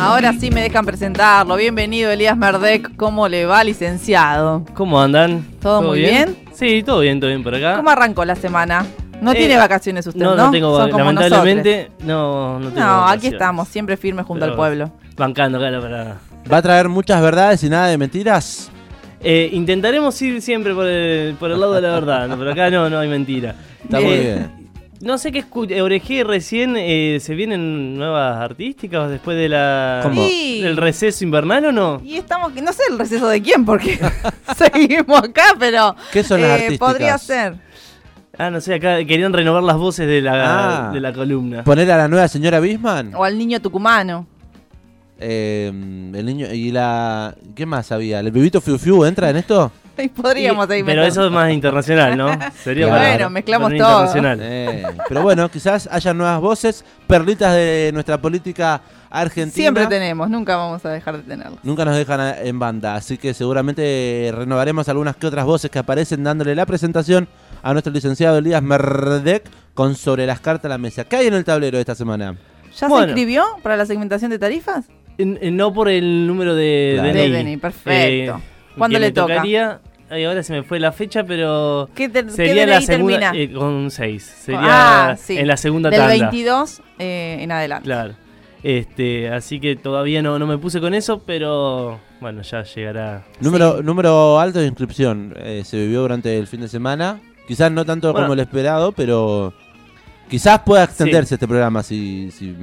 Ahora sí me dejan presentarlo. Bienvenido Elías Merdek. ¿Cómo le va, licenciado? ¿Cómo andan? ¿Todo muy bien? Sí, todo bien, todo bien por acá. ¿Cómo arrancó la semana? No Eh, tiene vacaciones usted, ¿no? no, no tengo, Son como lamentablemente, no, no nosotros. tengo No, aquí estamos, siempre firmes junto Pero- al pueblo. Bancando, claro, para... ¿Va a traer muchas verdades y nada de mentiras? Eh, intentaremos ir siempre por el, por el lado de la verdad, ¿no? pero acá no, no hay mentira. Está muy Eh, bien. No sé qué escuché, orejé recién, eh, ¿se vienen nuevas artísticas después de la, ¿Cómo? Sí. del receso invernal o no? Y estamos, no sé el receso de quién, porque seguimos acá, pero ¿Qué son las eh, artísticas? podría ser. Ah, no sé, acá querían renovar las voces de la, Ah. de la columna. ¿Poner a la nueva señora Bisman? O al niño tucumano. Eh, el niño y la... ¿Qué más había? ¿El bebito Fiu Fiu entra en esto? Y podríamos Y- ahí Pero meter. eso es más internacional, ¿no? Sería Claro. para- Bueno, mezclamos todo. internacional. Eh, pero bueno, quizás haya nuevas voces, perlitas de nuestra política argentina. Siempre tenemos, nunca vamos a dejar de tenerlo. Nunca nos dejan en banda, así que seguramente renovaremos algunas que otras voces que aparecen dándole la presentación a nuestro licenciado Elías Merdek con Sobre las cartas a la mesa. ¿Qué hay en el tablero de esta semana? ¿Ya Bueno. se inscribió para la segmentación de tarifas? En- en- no por el número de Claro. DNI. De DNI, perfecto. Eh, ¿Cuándo le toca? Ay, ahora se me fue la fecha, pero ¿Qué, te- qué sería la DNI segunda termina? eh, con 6. Sería Ah, sí. en la segunda Del tanda. 22 eh, en adelante. Claro. Este, así que todavía no, no me puse con eso, pero bueno, ya llegará. Número, número alto de inscripción eh, se vivió durante el fin de semana. Quizás no tanto Bueno. como el esperado, pero quizás pueda extenderse este programa si, si,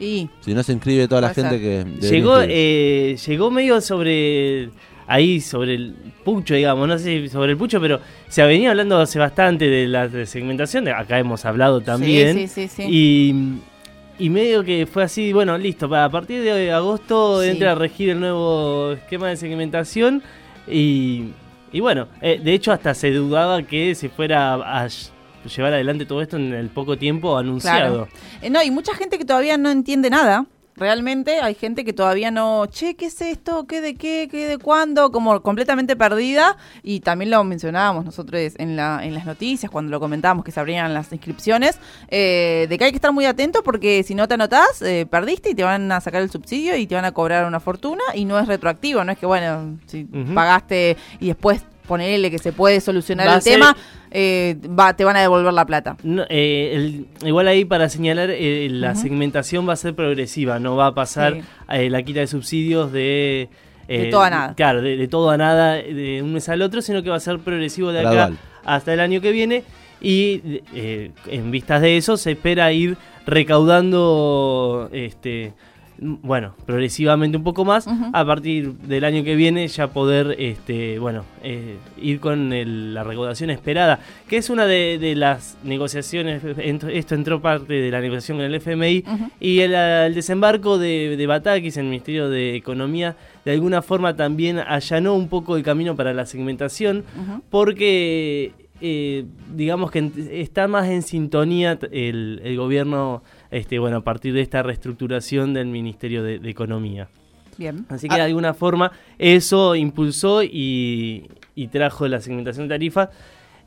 Y si no se inscribe toda la gente que... Llegó, eh, llegó medio sobre ahí sobre el pucho, digamos, no sé si sobre el pucho, pero se venía hablando hace bastante de la de segmentación, acá hemos hablado también. Sí, sí, sí. sí. Y, y medio que fue así, bueno, listo, para a partir de agosto Sí. entra a regir el nuevo esquema de segmentación y, y bueno, eh, de hecho hasta se dudaba que se fuera a ll- llevar adelante todo esto en el poco tiempo anunciado. Eh, no, y mucha gente que todavía no entiende nada. Realmente hay gente que todavía no, che, ¿qué es esto? ¿Qué de qué? ¿Qué de cuándo? Como completamente perdida. Y también lo mencionábamos nosotros en, la, en las noticias, cuando lo comentábamos que se abrían las inscripciones, eh, de que hay que estar muy atento porque si no te anotás, eh, perdiste y te van a sacar el subsidio y te van a cobrar una fortuna y no es retroactivo, no es que, bueno, si Ujú. pagaste y después ponerle que se puede solucionar Va el ser- tema, eh, va, te van a devolver la plata. No, eh, el- igual ahí para señalar, eh, la segmentación va a ser progresiva, no va a pasar Sí. eh, la quita de subsidios de... De todo a nada. Claro, de, de todo a nada de un mes al otro, sino que va a ser progresivo de acá hasta el año que viene. Y eh, en vistas de eso se espera ir recaudando, este, bueno, progresivamente un poco más. A partir del año que viene ya poder, este, bueno, eh, ir con el- la recaudación esperada, que es una de, de las negociaciones. Esto entró parte de la negociación con el FMI. Y el, el desembarco de, de Batakis en el Ministerio de Economía de alguna forma también allanó un poco el camino para la segmentación porque eh, digamos que está más en sintonía el, el gobierno este, bueno, a partir de esta reestructuración del Ministerio de, de Economía. Bien. Así que de alguna forma eso impulsó y, y trajo la segmentación de tarifa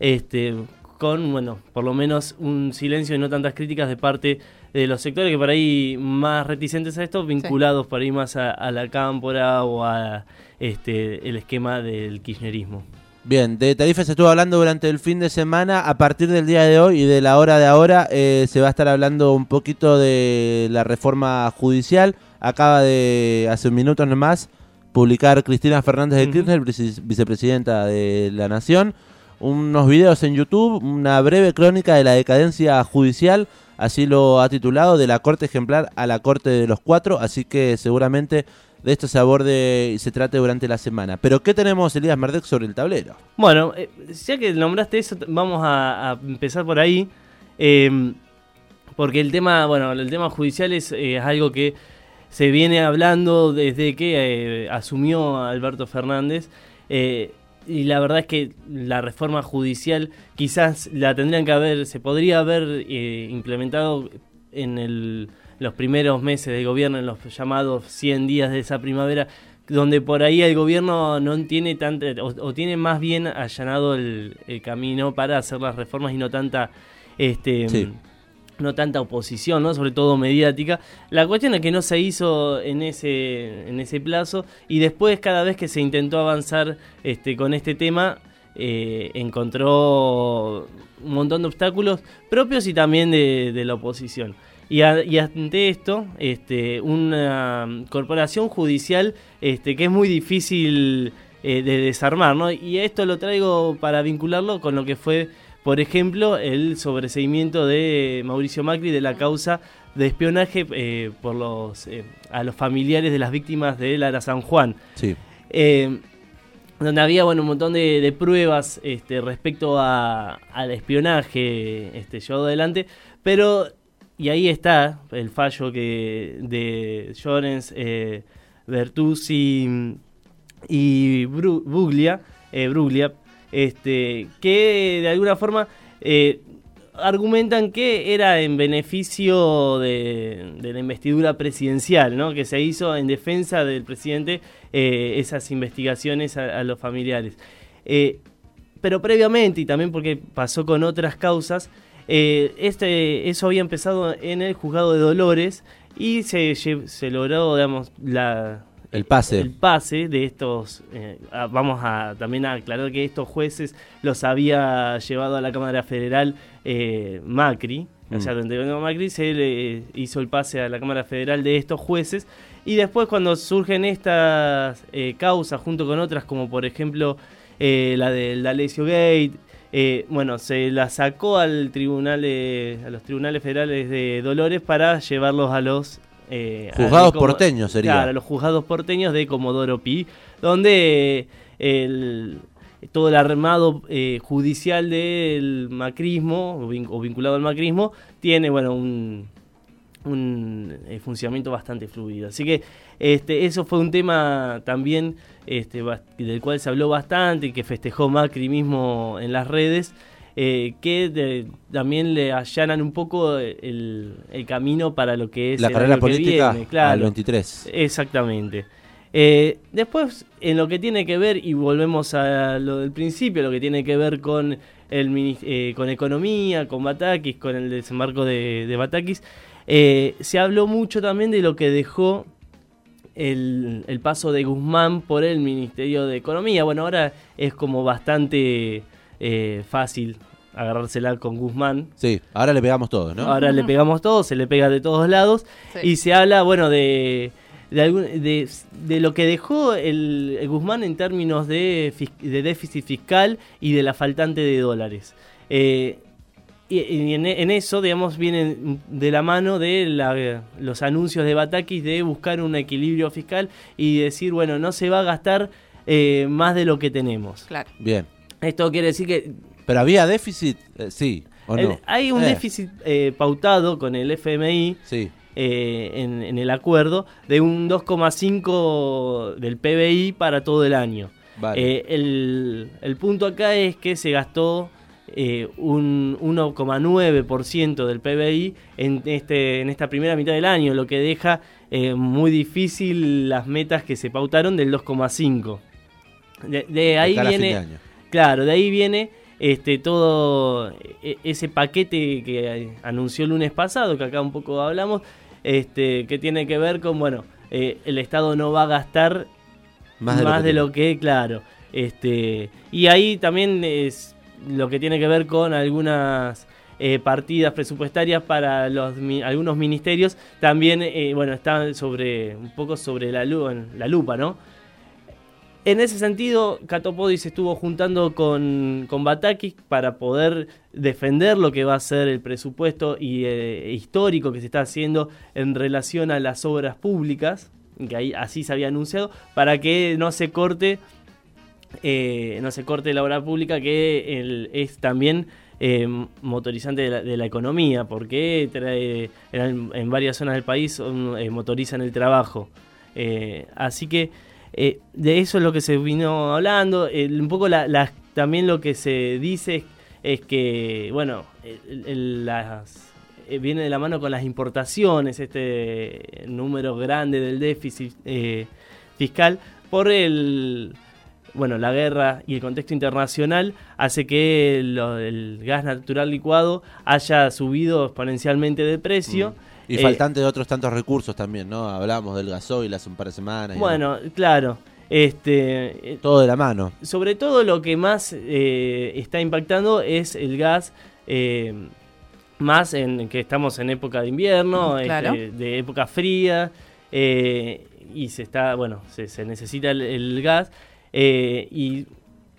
este, con, bueno, por lo menos un silencio y no tantas críticas de parte de los sectores que por ahí más reticentes a esto, vinculados por ahí más a, a la cámpora o a este, el esquema del kirchnerismo. Bien, de tarifas se estuvo hablando durante el fin de semana. A partir del día de hoy y de la hora de ahora eh, se va a estar hablando un poquito de la reforma judicial. Acaba de, hace un minuto nomás, publicar Cristina Fernández de. Kirchner, vice- vicepresidenta de la Nación, unos videos en YouTube, una breve crónica de la decadencia judicial, así lo ha titulado, de la Corte Ejemplar a la Corte de los Cuatro, así que seguramente de esto se aborde y se trate durante la semana. Pero ¿qué tenemos, Elías Merdek, sobre el tablero? Bueno, eh, ya que nombraste eso, vamos a, empezar por ahí. eh, porque el tema, bueno, el tema judicial es, eh, algo que se viene hablando desde que eh, asumió Alberto Fernández. y la verdad es que la reforma judicial quizás la tendrían que haber, se podría haber implementado en el- los primeros meses de gobierno, en los llamados 100 días de esa primavera, donde por ahí el gobierno no tiene tanta, o, o tiene más bien allanado el, el camino para hacer las reformas y no tanta este Sí. no tanta oposición, ¿no? sobre todo mediática. La cuestión es que no se hizo en ese, en ese plazo y después cada vez que se intentó avanzar este, con este tema eh, encontró un montón de obstáculos propios y también de, de la oposición. Y, a- y ante esto, este, una corporación judicial este, que es muy difícil eh, de desarmar, ¿no? Y esto lo traigo para vincularlo con lo que fue, por ejemplo, el sobreseimiento de Mauricio Macri de la causa de espionaje eh, por los eh, a los familiares de las víctimas de Lara San Juan. Sí. Eh, donde había bueno un montón de, de pruebas este, respecto a, al espionaje este, llevado adelante, pero y ahí está el fallo que de Llorens, eh, Bertuzzi y Bru- Buglia, eh, Bruglia, este, que de alguna forma eh, argumentan que era en beneficio de, la investidura presidencial, ¿no? que se hizo en defensa del presidente esas investigaciones a, los familiares. Pero previamente, y también porque pasó con otras causas, eh, este, eso había empezado en el juzgado de Dolores y se, se logró, digamos, la, El pase. el pase de estos, eh, vamos a también a aclarar que estos jueces los había llevado a la Cámara Federal eh, Macri, o Mm. sea, donde venía Macri se le hizo el pase a la Cámara Federal de estos jueces y después cuando surgen estas eh, causas junto con otras como por ejemplo la del D'Alessio Gate, eh, bueno, se la sacó al tribunal de- a los tribunales federales de Dolores para llevarlos a los eh, a- Juzgados porteños sería. Claro, los juzgados porteños de Comodoro Pi, donde eh, el, todo el armado eh, judicial del macrismo, o, vin- o vinculado al macrismo, tiene, bueno, un, un eh, funcionamiento bastante fluido. Así que este, eso fue un tema también este, del cual se habló bastante y que festejó Macri mismo en las redes, eh, que de- también le allanan un poco el, el camino para lo que es La el carrera política viene, claro. al 23. Exactamente. Eh, después, en lo que tiene que ver, y volvemos a lo del principio, lo que tiene que ver con el con economía, con Batakis, con el desembarco de, de Batakis, eh, se habló mucho también de lo que dejó el, el paso de Guzmán por el Ministerio de Economía. Bueno, ahora es como bastante eh, fácil agarrársela con Guzmán, Sí, ahora le pegamos todos, ¿no? Ahora le pegamos todo, se le pega de todos lados. Sí. Y se habla, bueno, de, de, algún- de, de lo que dejó el, el Guzmán en términos de, de déficit fiscal y de la faltante de dólares. Eh, y y en, en eso, digamos, vienen de la mano de la- los anuncios de Batakis de buscar un equilibrio fiscal y decir, bueno, no se va a gastar eh, más de lo que tenemos. Claro. Bien. Esto quiere decir que ¿Pero había déficit? Eh, sí, ¿o el- no? hay un Eh, déficit eh, pautado con el FMI Sí, eh, en, en el acuerdo de un 2,5 del PBI para todo el año. vale. Eh, el, el punto acá es que se gastó eh, un 1,9% del PBI en, este, en esta primera mitad del año, lo que deja eh, muy difícil las metas que se pautaron del 2,5. De, de De ahí viene... de. Claro, de ahí viene este todo e- ese paquete que anunció el lunes pasado, que acá un poco hablamos, este que tiene que ver con, bueno, eh, el Estado no va a gastar Más más de de lo lo, que que, claro. Este, y ahí también es lo que tiene que ver con algunas eh, partidas presupuestarias para los algunos ministerios, también, eh, bueno, están sobre, un poco sobre la, la lupa, ¿no? En ese sentido, Catopodis estuvo juntando con, con Batakis para poder defender lo que va a ser el presupuesto y, eh, histórico que se está haciendo en relación a las obras públicas, que ahí así se había anunciado, para que no se corte, eh, no se corte la obra pública, que es también eh, motorizante de la, de economía, porque trae, en, varias zonas del país son, eh, motorizan el trabajo. Eh, así que de eso es lo que se vino hablando. Un poco también lo que se dice es, que, bueno, viene de la mano con las importaciones, este número grande del déficit fiscal, por el bueno, la guerra y el contexto internacional hace que lo- el gas natural licuado haya subido exponencialmente de precio. Y Eh, faltante de otros tantos recursos también, ¿no? Hablábamos del gasoil hace un par de semanas. y Bueno, claro. Este, eh, Todo de la mano. sobre todo lo que más eh, está impactando es el gas, eh, más en que estamos en época de invierno, Mm, claro. este, de época fría, eh, y se está, bueno, se, se necesita el, el gas, eh, y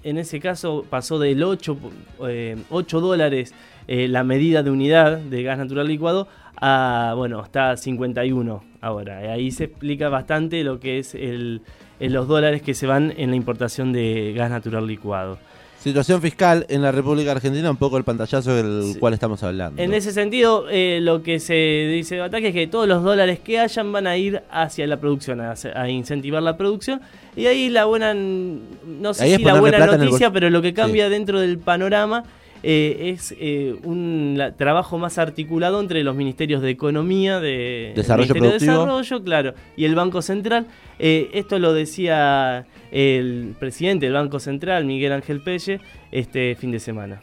en ese caso pasó del 8, eh, 8 dólares eh, la medida de unidad de gas natural licuado a, bueno, está a 51 ahora. Y ahí se explica bastante lo que es el, en los dólares que se van en la importación de gas natural licuado. Situación fiscal en la República Argentina, un poco el pantallazo del Sí. cual estamos hablando. En ese sentido, eh, lo que se dice de ataque es que todos los dólares que hayan van a ir hacia la producción, a, a incentivar la producción. Y ahí la buena, no sé Ahí si la buena noticia, pero lo que cambia Sí. dentro del panorama eh, es eh, un la- trabajo más articulado entre los ministerios de Economía, de Desarrollo de. Desarrollo, claro, y el Banco Central. Eh, esto lo decía el presidente del Banco Central, Miguel Ángel Pelle, este fin de semana.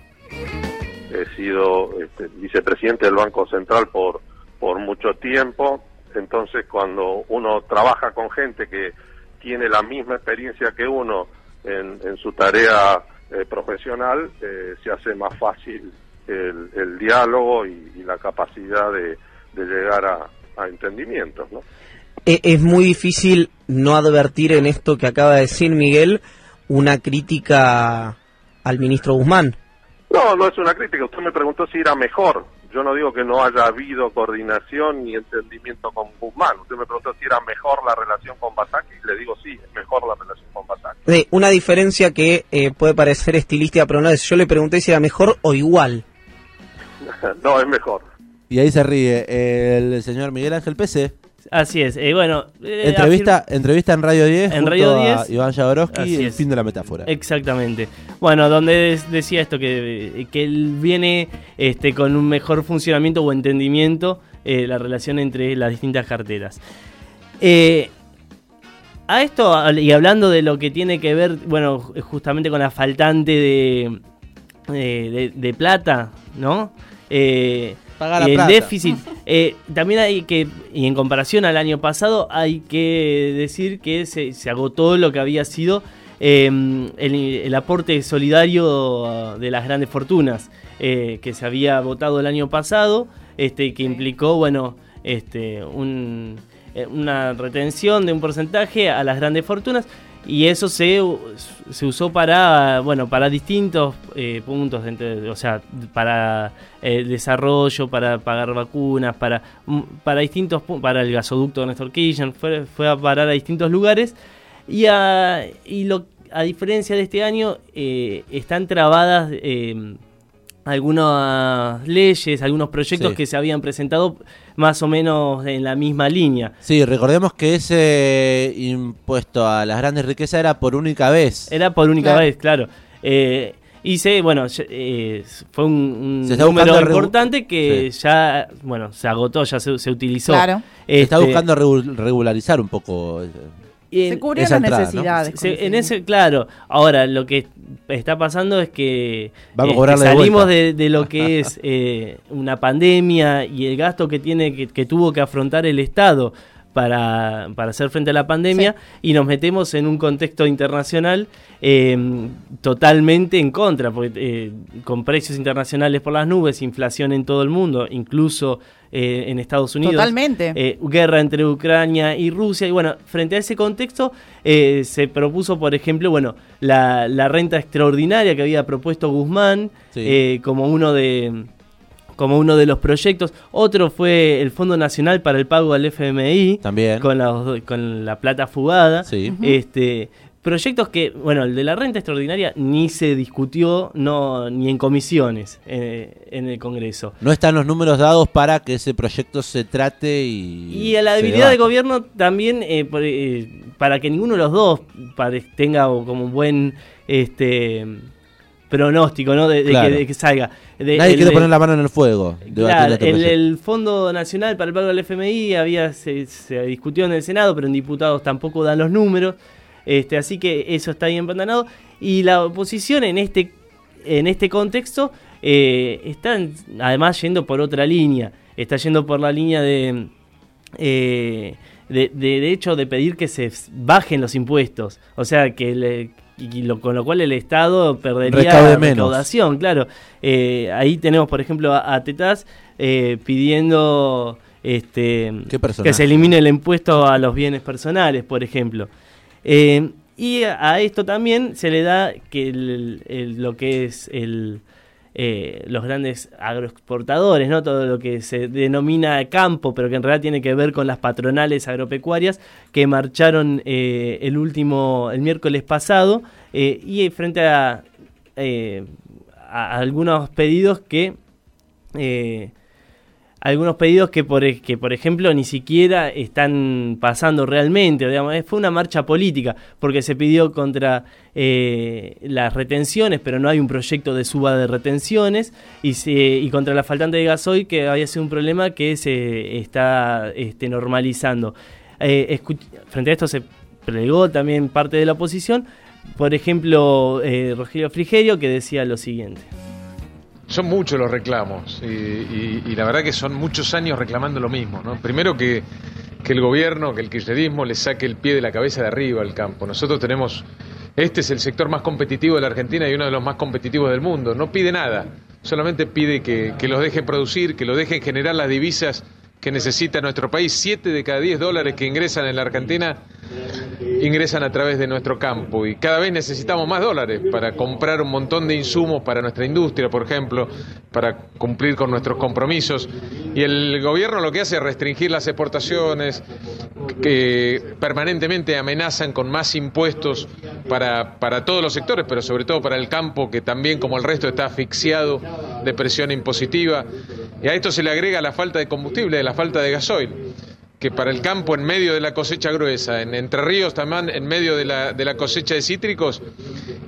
he sido este, vicepresidente del Banco Central por, por mucho tiempo, entonces cuando uno trabaja con gente que tiene la misma experiencia que uno en, en su tarea eh, profesional, eh, se hace más fácil el, el diálogo y, y la capacidad de, de llegar a, a entendimientos. ¿no? E- Es muy difícil no advertir en esto que acaba de decir Miguel una crítica al ministro Guzmán. No, no es una crítica. Usted me preguntó si era mejor. Yo no digo que no haya habido coordinación ni entendimiento con Guzmán. Usted me preguntó si era mejor la relación con Basaki. Le digo sí, es mejor la relación con Basaki. De una diferencia que eh, puede parecer estilística, pero no es. Yo le pregunté si era mejor o igual. no, es mejor. Y ahí se ríe el señor Miguel Ángel Pese. Así es, eh, bueno. eh, Entrevista, entrevista en Radio 10 En Radio a 10. Iván Jaworowski, Así el fin de la metáfora. Exactamente. Bueno, donde decía esto, que, que él viene este, con un mejor funcionamiento o entendimiento eh, la relación entre las distintas carteras. Eh, a esto, y hablando de lo que tiene que ver, bueno, ju- justamente con la faltante de, de, de- de plata, ¿no? Eh, Paga la el plata. déficit. eh, también hay que, y en comparación al año pasado, hay que decir que se, se agotó lo que había sido eh, el, el aporte solidario de las grandes fortunas eh, que se había votado el año pasado, este, que implicó, bueno, este, un- eh, una retención de un porcentaje a las grandes fortunas y eso se, se usó para bueno para distintos eh, puntos entre- o sea para el desarrollo para pagar vacunas para mm, para distintos para el gasoducto de Néstor Kirchner fue, fue a parar a distintos lugares. Y a, y lo a diferencia de este año eh, están trabadas eh, algunas leyes, algunos proyectos Sí. que se habían presentado más o menos en la misma línea. Sí, recordemos que ese impuesto a las grandes riquezas era por única vez. Era por única Claro. vez, claro. Eh, y se, bueno, eh, fue un, un Se está número importante que ya, bueno, se agotó, ya se, se utilizó. Claro. Se está Este, buscando regu- regularizar un poco. Eh, y en- Se cubrieron esa las necesidades. se- en ese- claro, ahora lo que está pasando es que Vamos de salimos vuelta. de, de lo que es eh, una pandemia y el gasto que tiene que, que tuvo que afrontar el Estado para, para hacer frente a la pandemia y nos metemos en un contexto internacional eh, totalmente en contra, porque eh, con precios internacionales por las nubes, inflación en todo el mundo, incluso eh, en Estados Unidos. Totalmente. Eh, guerra entre Ucrania y Rusia. Y bueno, frente a ese contexto eh, se propuso, por ejemplo, bueno, la, la renta extraordinaria que había propuesto Guzmán Sí. eh, como uno de como uno de los proyectos. Otro fue el Fondo Nacional para el Pago al FMI, También. con la, con la plata fugada. Sí. Este, proyectos que, bueno, el de la renta extraordinaria ni se discutió no ni en comisiones eh, en el Congreso. No están los números dados para que ese proyecto se trate y. Y a la debilidad de debata. gobierno también, eh, por- eh, para que ninguno de los dos tenga como un buen este pronóstico, ¿no? De, de Claro. que, de que salga. De- Nadie el quiere poner la mano en el fuego. Claro, el, el Fondo Nacional para el Pago del FMI había se, se discutió en el Senado, pero en diputados tampoco dan los números. Este, así que eso está ahí empantanado. Y la oposición en este, en este contexto eh, está además yendo por otra línea. Está yendo por la línea de, eh, de, de, hecho de pedir que se bajen los impuestos. O sea, que le, y lo, con lo cual el Estado perdería recaudación, claro. Eh, ahí tenemos, por ejemplo, a, Tetaz eh, pidiendo este, que se elimine el impuesto a los bienes personales, por ejemplo. Eh, y a, esto también se le da que lo que es el, eh, los grandes agroexportadores, ¿no? todo lo que se denomina campo, pero que en realidad tiene que ver con las patronales agropecuarias que marcharon eh, el último, el miércoles pasado, eh, y frente a, a, algunos pedidos que algunos pedidos que por, que, por ejemplo, ni siquiera están pasando realmente. Digamos, fue una marcha política, porque se pidió contra eh, las retenciones, pero no hay un proyecto de suba de retenciones, y, y contra la faltante de gasoil, que había sido un problema que se está este, normalizando. Eh, frente a esto se plegó también parte de la oposición, por ejemplo, eh, Rogelio Frigerio, que decía lo siguiente. Son muchos los reclamos y, la verdad que son muchos años reclamando lo mismo. ¿no? Primero que, que el gobierno, que el kirchnerismo le saque el pie de la cabeza de arriba al campo. Nosotros tenemos, este es el sector más competitivo de la Argentina y uno de los más competitivos del mundo. No pide nada, solamente pide que, que los dejen producir, que los dejen generar las divisas que necesita nuestro país. Siete de cada diez dólares que ingresan en la Argentina ingresan a través de nuestro campo y cada vez necesitamos más dólares para comprar un montón de insumos para nuestra industria, por ejemplo, para cumplir con nuestros compromisos. Y el gobierno lo que hace es restringir las exportaciones, que permanentemente amenazan con más impuestos para, para todos los sectores, pero sobre todo para el campo, que también como el resto está asfixiado de presión impositiva. Y a esto se le agrega la falta de combustible, la falta de gasoil que para el campo en medio de la cosecha gruesa, en Entre Ríos también en medio de la, de la cosecha de cítricos,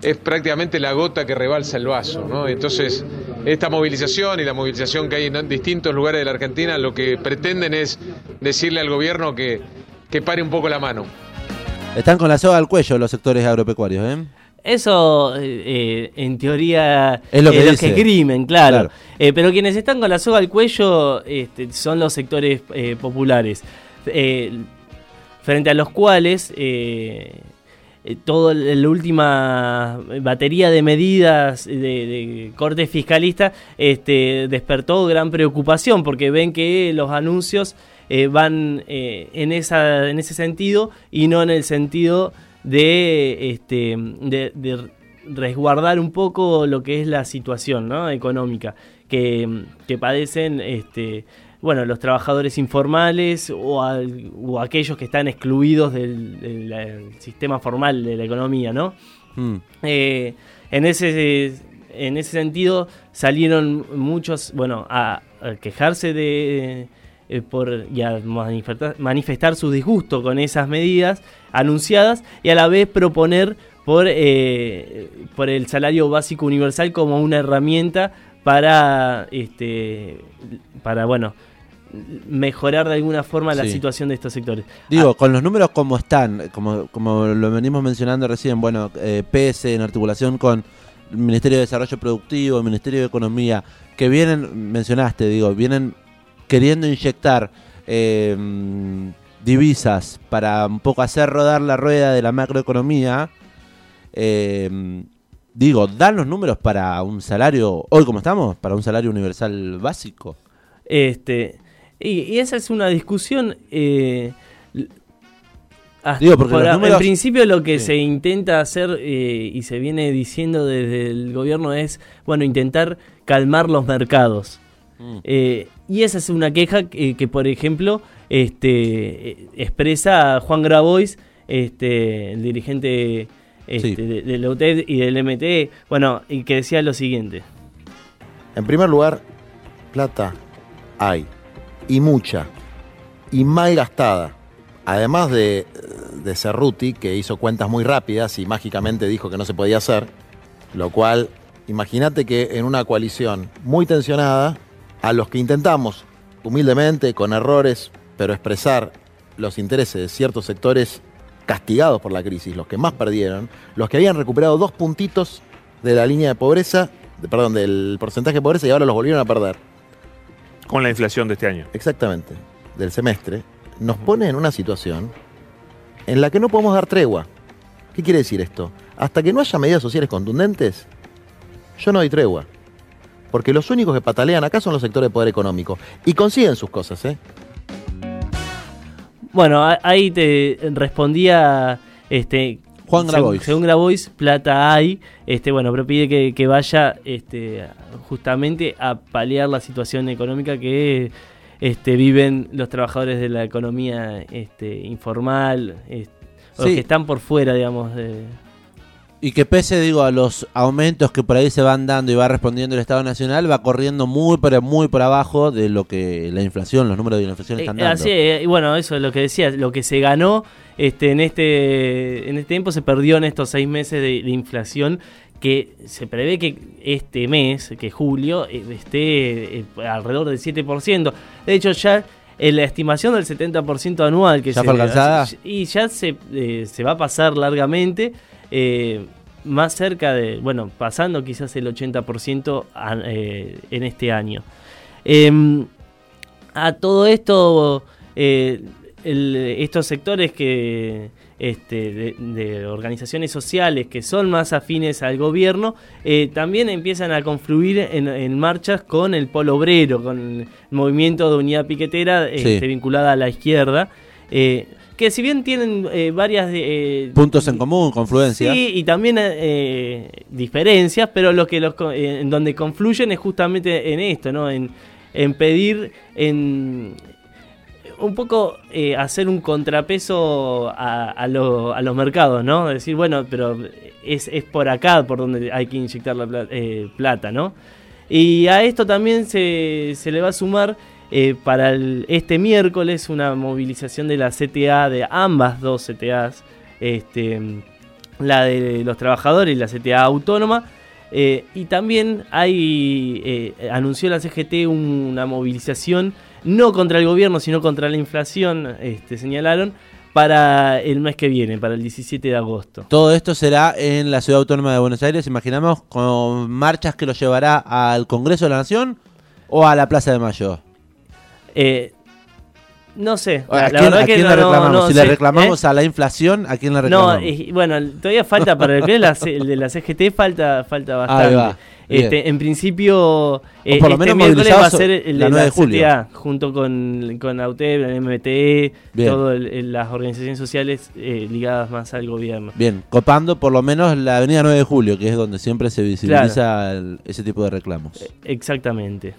es prácticamente la gota que rebalsa el vaso. ¿no? Entonces, esta movilización y la movilización que hay en distintos lugares de la Argentina, lo que pretenden es decirle al gobierno que, que pare un poco la mano. Están con la soga al cuello los sectores agropecuarios, ¿eh? Eso, eh, en teoría, es lo que, es crimen, claro. Eh, pero quienes están con la soga al cuello este, son los sectores eh, frente a los cuales toda la última batería de medidas de, corte fiscalista este, despertó gran preocupación porque ven que los anuncios van en, esa, en ese sentido y no en el sentido de, este, de, resguardar un poco lo que es la situación ¿no? económica que, que padecen este, bueno, los trabajadores informales o, o, aquellos que están excluidos del, sistema formal de la economía, ¿no? Hmm. Eh, en, ese, en ese sentido salieron muchos, bueno, a, quejarse de, eh, por, y a manifestar, manifestar su disgusto con esas medidas anunciadas y a la vez proponer por, eh, por el salario básico universal como una herramienta para, este, para bueno, mejorar de alguna forma la situación de estos sectores. Digo, ah. con los números como están, como, como lo venimos mencionando recién, bueno, eh, PS en articulación con el Ministerio de Desarrollo Productivo, el Ministerio de Economía, que vienen, mencionaste, digo, vienen queriendo inyectar eh, divisas para un poco hacer rodar la rueda de la macroeconomía, eh, digo, dan los números para un salario, hoy como estamos, para un salario universal básico. Este, y, esa es una discusión... Eh, Digo, porque En principio lo que se intenta hacer eh, y se viene diciendo desde el gobierno es, bueno, intentar calmar los mercados. Mm. y esa es una queja que por ejemplo, este, expresa Juan Grabois, este, el dirigente este, de, la UTED y del MT, bueno, y que decía lo siguiente. En primer lugar, plata hay, y mucha, y mal gastada. Además de, de Cerruti, que hizo cuentas muy rápidas y mágicamente dijo que no se podía hacer, lo cual, imagínate que en una coalición muy tensionada, a los que intentamos, humildemente, con errores, pero expresar los intereses de ciertos sectores castigados por la crisis, los que más perdieron, los que habían recuperado dos puntitos de la línea de pobreza, de- perdón, del porcentaje de pobreza y ahora los volvieron a perder. Con la inflación de este año. Exactamente, del semestre, nos pone en una situación en la que no podemos dar tregua. ¿Qué quiere decir esto? Hasta que no haya medidas sociales contundentes, yo no doy tregua. Porque los únicos que patalean acá son los sectores de poder económico. Y consiguen sus cosas, ¿eh? Bueno, ahí te respondía este Juan Grabois. Según Grabois, plata hay, este bueno, pero pide que, que vaya este justamente a paliar la situación económica que este viven los trabajadores de la economía este informal, est- o los que están por fuera, digamos, de Y que pese, digo, a los aumentos que por ahí se van dando y va respondiendo el Estado Nacional, va corriendo muy, pero muy por abajo de lo que la inflación, los números de la inflación están Eh, dando. así es, y bueno, eso es lo que decía, lo que se ganó este, en este en este tiempo se perdió en estos seis meses de, de inflación que se prevé que este mes, que julio, eh, esté eh, alrededor del 7%. De hecho, ya en la estimación del 70% anual que ¿Ya se fue alcanzada? y ya se, eh, se va a pasar largamente eh, más cerca de, bueno, pasando quizás el 80% a- eh, en este año. Em, a todo esto, eh, el- estos sectores que este, de, de organizaciones sociales que son más afines al gobierno, eh, también empiezan a confluir en, en marchas con el polo obrero, con el movimiento de unidad piquetera este, vinculada a la izquierda, eh, que si bien tienen eh, varias... eh, Puntos en común, confluencia. Sí, y también eh, diferencias, pero lo que los eh, en donde confluyen es justamente en esto, ¿no? En, en pedir, en un poco eh, hacer un contrapeso a, a lo- a los mercados, ¿no? Decir, bueno, pero es, es por acá por donde hay que inyectar la pla- eh, plata, ¿no? Y a esto también se, se le va a sumar eh, para este miércoles una movilización de la CTA, de ambas dos CTAs, este, la de los trabajadores y la CTA autónoma. eh, y también hay, eh, anunció la CGT una movilización no contra el gobierno, sino contra la inflación, este, señalaron, para el mes que viene, para el 17 de agosto. Todo esto será en la Ciudad Autónoma de Buenos Aires, imaginamos, con marchas que lo llevará al Congreso de la Nación o a la Plaza de Mayo. Eh, no sé, ¿A la, la quién, verdad a que no- le no- reclamamos? no si le reclamamos ¿eh? a la inflación, ¿a quién le No, reclamamos? eh, bueno, todavía falta para el que la, el de la CGT falta falta bastante. Ahí va, bien. Este, en principio, eh, por lo este menos miércoles va a ser el la de 9 la de julio. CTA, junto con, con la UTEB, la MTE, todas las organizaciones sociales eh, ligadas más al gobierno. Bien, copando por lo menos la avenida 9 de Julio, que es donde siempre se visibiliza el- ese tipo de reclamos. Exactamente.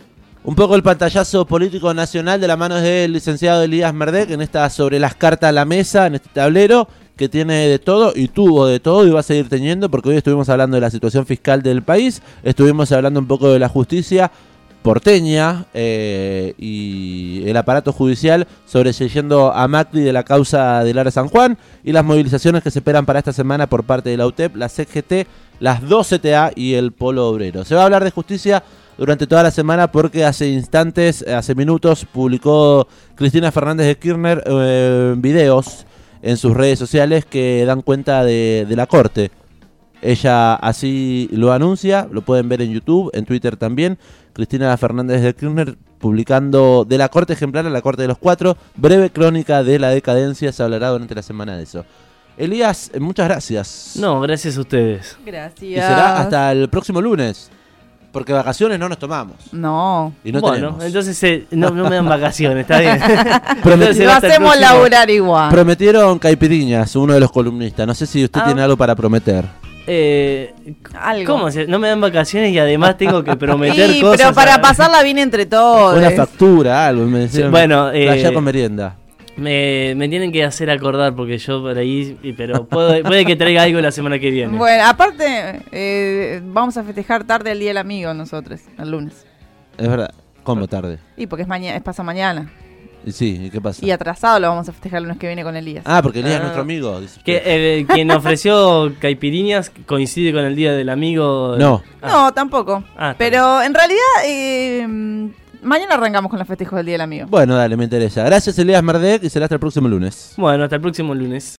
Un poco el pantallazo político nacional de la mano del licenciado Elías Merdek en esta sobre las cartas a la mesa, en este tablero, que tiene de todo y tuvo de todo y va a seguir teniendo, porque hoy estuvimos hablando de la situación fiscal del país, estuvimos hablando un poco de la justicia porteña eh, y el aparato judicial sobreseyendo a Macri de la causa de Lara San Juan y las movilizaciones que se esperan para esta semana por parte de la UTEP, la CGT, las dos CTA y el Polo Obrero. Se va a hablar de justicia durante toda la semana porque hace instantes, hace minutos, publicó Cristina Fernández de Kirchner eh, videos en sus redes sociales que dan cuenta de, de la corte. Ella así lo anuncia, lo pueden ver en YouTube, en Twitter también. Cristina Fernández de Kirchner publicando de la corte ejemplar a la corte de los cuatro, breve crónica de la decadencia, se hablará durante la semana de eso. Elías, eh, muchas gracias. No, gracias a ustedes. Gracias. Y será hasta el próximo lunes, porque vacaciones no nos tomamos. No. Y no bueno, tenemos. entonces eh, no, no me dan vacaciones, está bien. Lo hacemos laburar igual. Prometieron caipiriñas, uno de los columnistas. No sé si usted Ah. tiene algo para prometer. Eh, Algo. ¿Cómo? se- No me dan vacaciones y además tengo que prometer Sí, cosas. pero para a- pasarla bien entre todos. Una factura, algo. Me decían, bueno, eh, con merienda. Me, me tienen que hacer acordar porque yo por ahí, y- pero puedo- puede que traiga algo la semana que viene. Bueno, aparte, eh, vamos a festejar tarde el Día del Amigo nosotros, el lunes. Es verdad. ¿Cómo tarde? Y porque es, mañana, es pasa mañana. Sí, ¿y qué pasa? Y atrasado lo vamos a festejar el lunes que viene con Elías. Ah, porque Elías es Ah. nuestro amigo. dice Que, eh, quien ofreció caipiriñas coincide con el día del amigo. No. Ah, No, tampoco. Ah, Pero en realidad, eh, mañana arrancamos con los festejos del Día del Amigo. Bueno, dale, me interesa. Gracias, Elías Merdek, y será hasta el próximo lunes. Bueno, hasta el próximo lunes.